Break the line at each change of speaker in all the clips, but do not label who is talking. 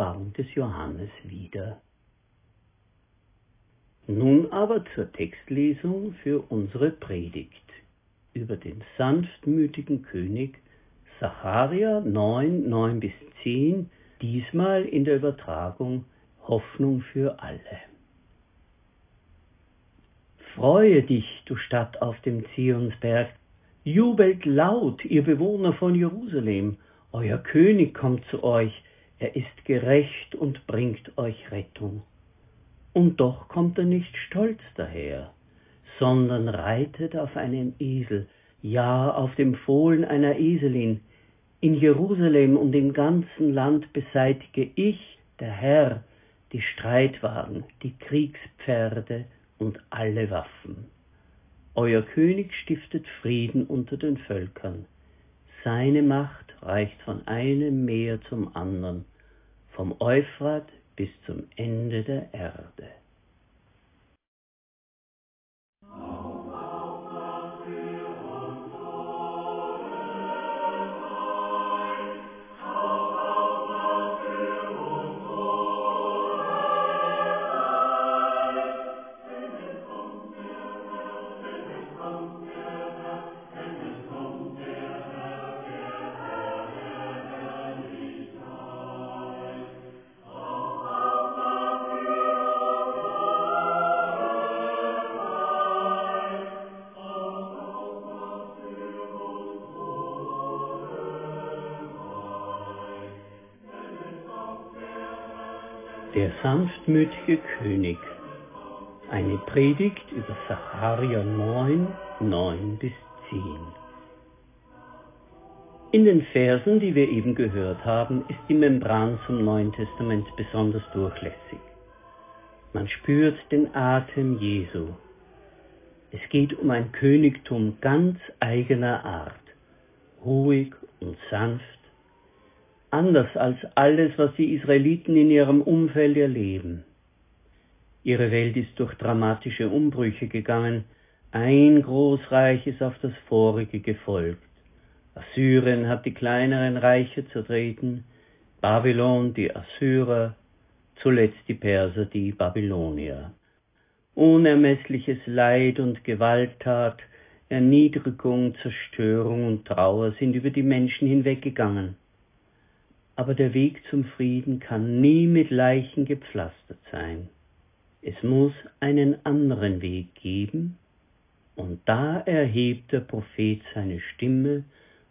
Offenbarung des Johannes wieder. Nun aber zur Textlesung für unsere Predigt über den sanftmütigen König Sacharia 9, 9 bis 10, diesmal in der Übertragung Hoffnung für alle. Freue dich, du Stadt auf dem Zionsberg, jubelt laut, ihr Bewohner von Jerusalem, euer König kommt zu euch, er ist gerecht und bringt euch Rettung. Und doch kommt er nicht stolz daher, sondern reitet auf einem Esel, ja auf dem Fohlen einer Eselin. In Jerusalem und im ganzen Land beseitige ich, der Herr, die Streitwagen, die Kriegspferde und alle Waffen. Euer König stiftet Frieden unter den Völkern. Seine Macht reicht von einem Meer zum anderen, vom Euphrat bis zum Ende der Erde. Der sanftmütige König. Eine Predigt über Sacharja 9, 9 bis 10. In den Versen, die wir eben gehört haben, ist die Membran zum Neuen Testament besonders durchlässig. Man spürt den Atem Jesu. Es geht um ein Königtum ganz eigener Art, ruhig und sanft, anders als alles, was die Israeliten in ihrem Umfeld erleben. Ihre Welt ist durch dramatische Umbrüche gegangen, ein Großreich ist auf das vorige gefolgt. Assyrien hat die kleineren Reiche zertreten, Babylon die Assyrer, zuletzt die Perser die Babylonier. Unermessliches Leid und Gewalttat, Erniedrigung, Zerstörung und Trauer sind über die Menschen hinweggegangen aber der Weg zum Frieden kann nie mit Leichen gepflastert sein. Es muss einen anderen Weg geben, und da erhebt der Prophet seine Stimme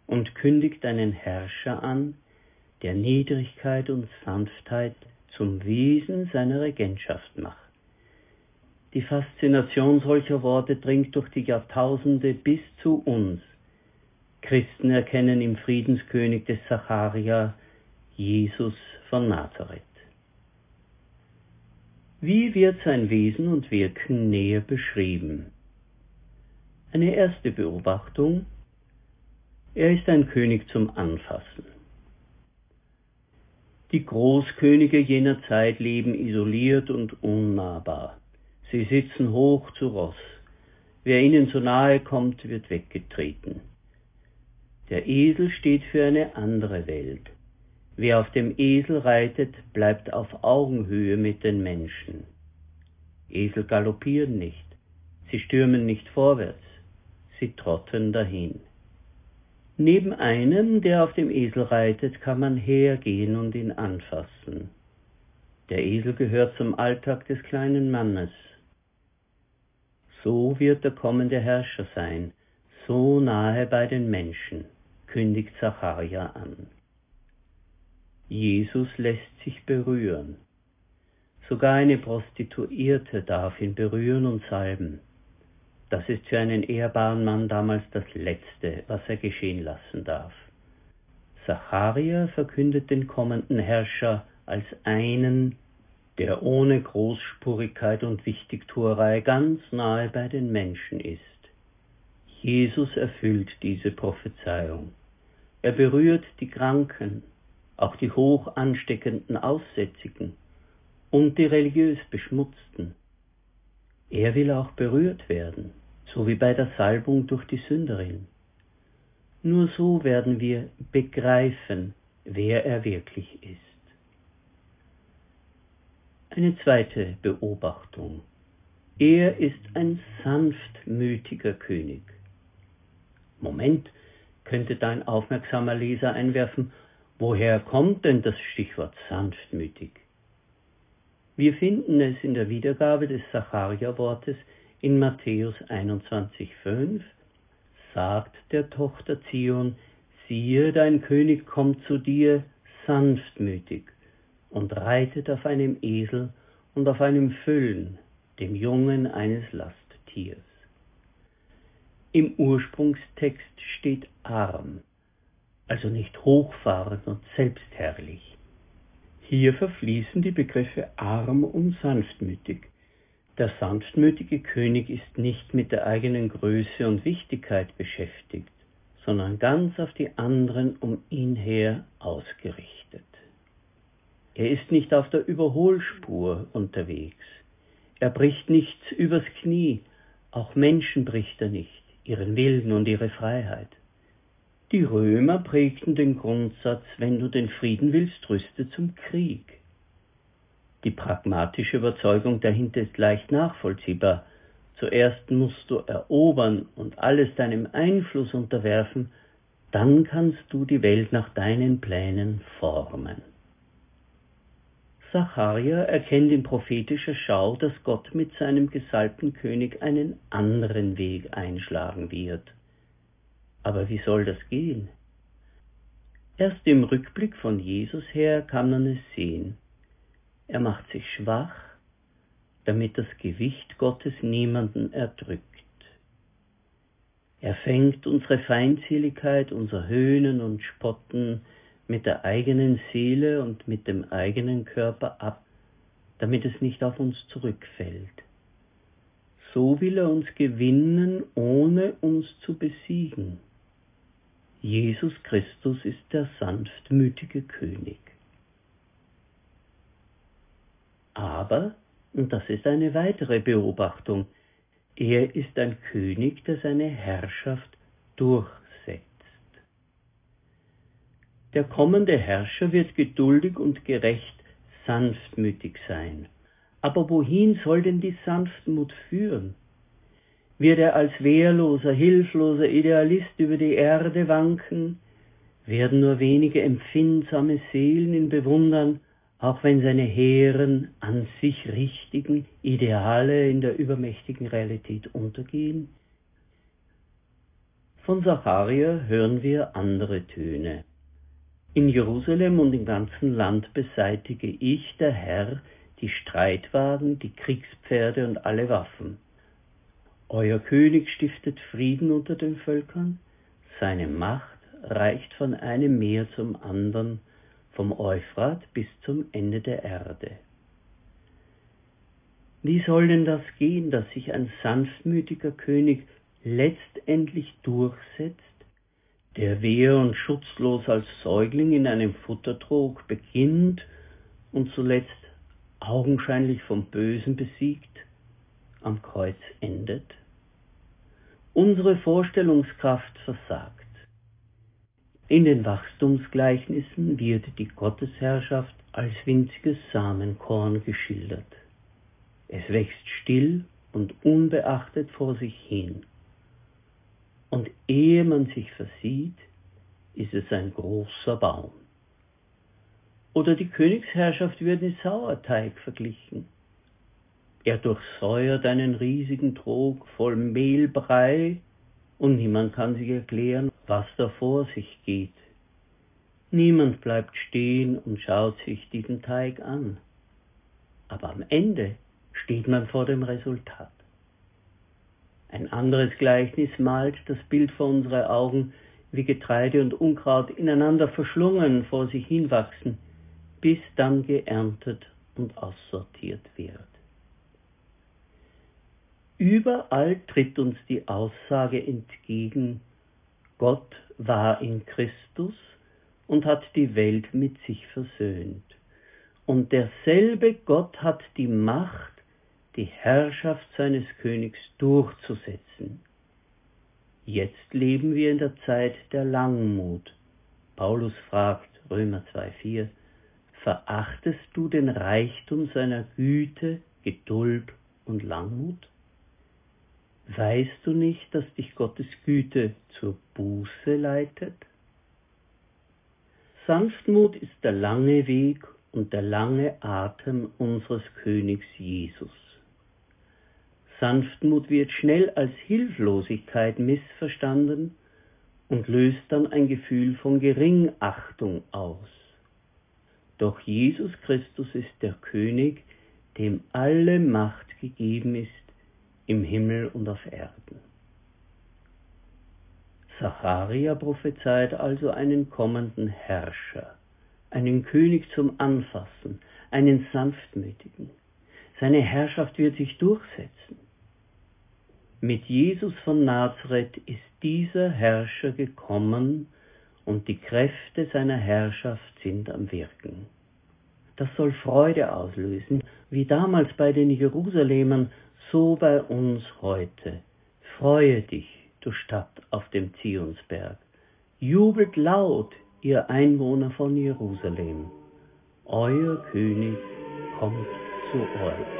und kündigt einen Herrscher an, der Niedrigkeit und Sanftheit zum Wesen seiner Regentschaft macht. Die Faszination solcher Worte dringt durch die Jahrtausende bis zu uns. Christen erkennen im Friedenskönig des Sacharia Jesus von Nazareth. Wie wird sein Wesen und Wirken näher beschrieben? Eine erste Beobachtung. Er ist ein König zum Anfassen. Die Großkönige jener Zeit leben isoliert und unnahbar. Sie sitzen hoch zu Ross. Wer ihnen zu nahe kommt, wird weggetreten. Der Esel steht für eine andere Welt. Wer auf dem Esel reitet, bleibt auf Augenhöhe mit den Menschen. Esel galoppieren nicht, sie stürmen nicht vorwärts, sie trotten dahin. Neben einem, der auf dem Esel reitet, kann man hergehen und ihn anfassen. Der Esel gehört zum Alltag des kleinen Mannes. So wird der kommende Herrscher sein, so nahe bei den Menschen, kündigt Zacharia an. Jesus lässt sich berühren. Sogar eine Prostituierte darf ihn berühren und salben. Das ist für einen ehrbaren Mann damals das Letzte, was er geschehen lassen darf. Zacharia verkündet den kommenden Herrscher als einen, der ohne Großspurigkeit und Wichtigtuerei ganz nahe bei den Menschen ist. Jesus erfüllt diese Prophezeiung. Er berührt die Kranken, auch die hoch ansteckenden Aussätzigen und die religiös Beschmutzten. Er will auch berührt werden, so wie bei der Salbung durch die Sünderin. Nur so werden wir begreifen, wer er wirklich ist. Eine zweite Beobachtung. Er ist ein sanftmütiger König. Moment, könnte dein aufmerksamer Leser einwerfen, woher kommt denn das Stichwort sanftmütig? Wir finden es in der Wiedergabe des Sacharia-Wortes in Matthäus 21,5, sagt der Tochter Zion, siehe, dein König kommt zu dir sanftmütig und reitet auf einem Esel und auf einem Füllen, dem Jungen eines Lasttiers. Im Ursprungstext steht arm, also nicht hochfahrend und selbstherrlich. Hier verfließen die Begriffe arm und sanftmütig. Der sanftmütige König ist nicht mit der eigenen Größe und Wichtigkeit beschäftigt, sondern ganz auf die anderen um ihn her ausgerichtet. Er ist nicht auf der Überholspur unterwegs. Er bricht nichts übers Knie, auch Menschen bricht er nicht, ihren Willen und ihre Freiheit. Die Römer prägten den Grundsatz, wenn du den Frieden willst, rüste zum Krieg. Die pragmatische Überzeugung dahinter ist leicht nachvollziehbar. Zuerst musst du erobern und alles deinem Einfluss unterwerfen, dann kannst du die Welt nach deinen Plänen formen. Zacharia erkennt in prophetischer Schau, dass Gott mit seinem gesalbten König einen anderen Weg einschlagen wird. Aber wie soll das gehen? Erst im Rückblick von Jesus her kann man es sehen. Er macht sich schwach, damit das Gewicht Gottes niemanden erdrückt. Er fängt unsere Feindseligkeit, unser Höhnen und Spotten, mit der eigenen Seele und mit dem eigenen Körper ab, damit es nicht auf uns zurückfällt. So will er uns gewinnen, ohne uns zu besiegen. Jesus Christus ist der sanftmütige König. Aber, und das ist eine weitere Beobachtung, er ist ein König, der seine Herrschaft durch der kommende Herrscher wird geduldig und gerecht, sanftmütig sein. Aber wohin soll denn die Sanftmut führen? Wird er als wehrloser, hilfloser Idealist über die Erde wanken? Werden nur wenige empfindsame Seelen ihn bewundern, auch wenn seine hehren, an sich richtigen Ideale in der übermächtigen Realität untergehen? Von Zacharia hören wir andere Töne. In Jerusalem und im ganzen Land beseitige ich, der Herr, die Streitwagen, die Kriegspferde und alle Waffen. Euer König stiftet Frieden unter den Völkern, seine Macht reicht von einem Meer zum anderen, vom Euphrat bis zum Ende der Erde. Wie soll denn das gehen, dass sich ein sanftmütiger König letztendlich durchsetzt der wehr und schutzlos als Säugling in einem Futtertrog beginnt und zuletzt augenscheinlich vom Bösen besiegt, am Kreuz endet? Unsere Vorstellungskraft versagt. In den Wachstumsgleichnissen wird die Gottesherrschaft als winziges Samenkorn geschildert. Es wächst still und unbeachtet vor sich hin. Und ehe man sich versieht, ist es ein großer Baum. Oder die Königsherrschaft wird mit Sauerteig verglichen. Er durchsäuert einen riesigen Trog voll Mehlbrei und niemand kann sich erklären, was da vor sich geht. Niemand bleibt stehen und schaut sich diesen Teig an. Aber am Ende steht man vor dem Resultat. Ein anderes Gleichnis malt das Bild vor unsere Augen, wie Getreide und Unkraut ineinander verschlungen vor sich hinwachsen, bis dann geerntet und aussortiert wird. Überall tritt uns die Aussage entgegen, Gott war in Christus und hat die Welt mit sich versöhnt. Und derselbe Gott hat die Macht, die Herrschaft seines Königs durchzusetzen. Jetzt leben wir in der Zeit der Langmut. Paulus fragt, Römer 2,4, Verachtest du den Reichtum seiner Güte, Geduld und Langmut? Weißt du nicht, dass dich Gottes Güte zur Buße leitet? Sanftmut ist der lange Weg und der lange Atem unseres Königs Jesus. Sanftmut wird schnell als Hilflosigkeit missverstanden und löst dann ein Gefühl von Geringachtung aus. Doch Jesus Christus ist der König, dem alle Macht gegeben ist im Himmel und auf Erden. Zacharia prophezeit also einen kommenden Herrscher, einen König zum Anfassen, einen sanftmütigen. Seine Herrschaft wird sich durchsetzen. Mit Jesus von Nazareth ist dieser Herrscher gekommen und die Kräfte seiner Herrschaft sind am Wirken. Das soll Freude auslösen, wie damals bei den Jerusalemern, so bei uns heute. Freue dich, du Stadt auf dem Zionsberg. Jubelt laut, ihr Einwohner von Jerusalem. Euer König kommt zu euch.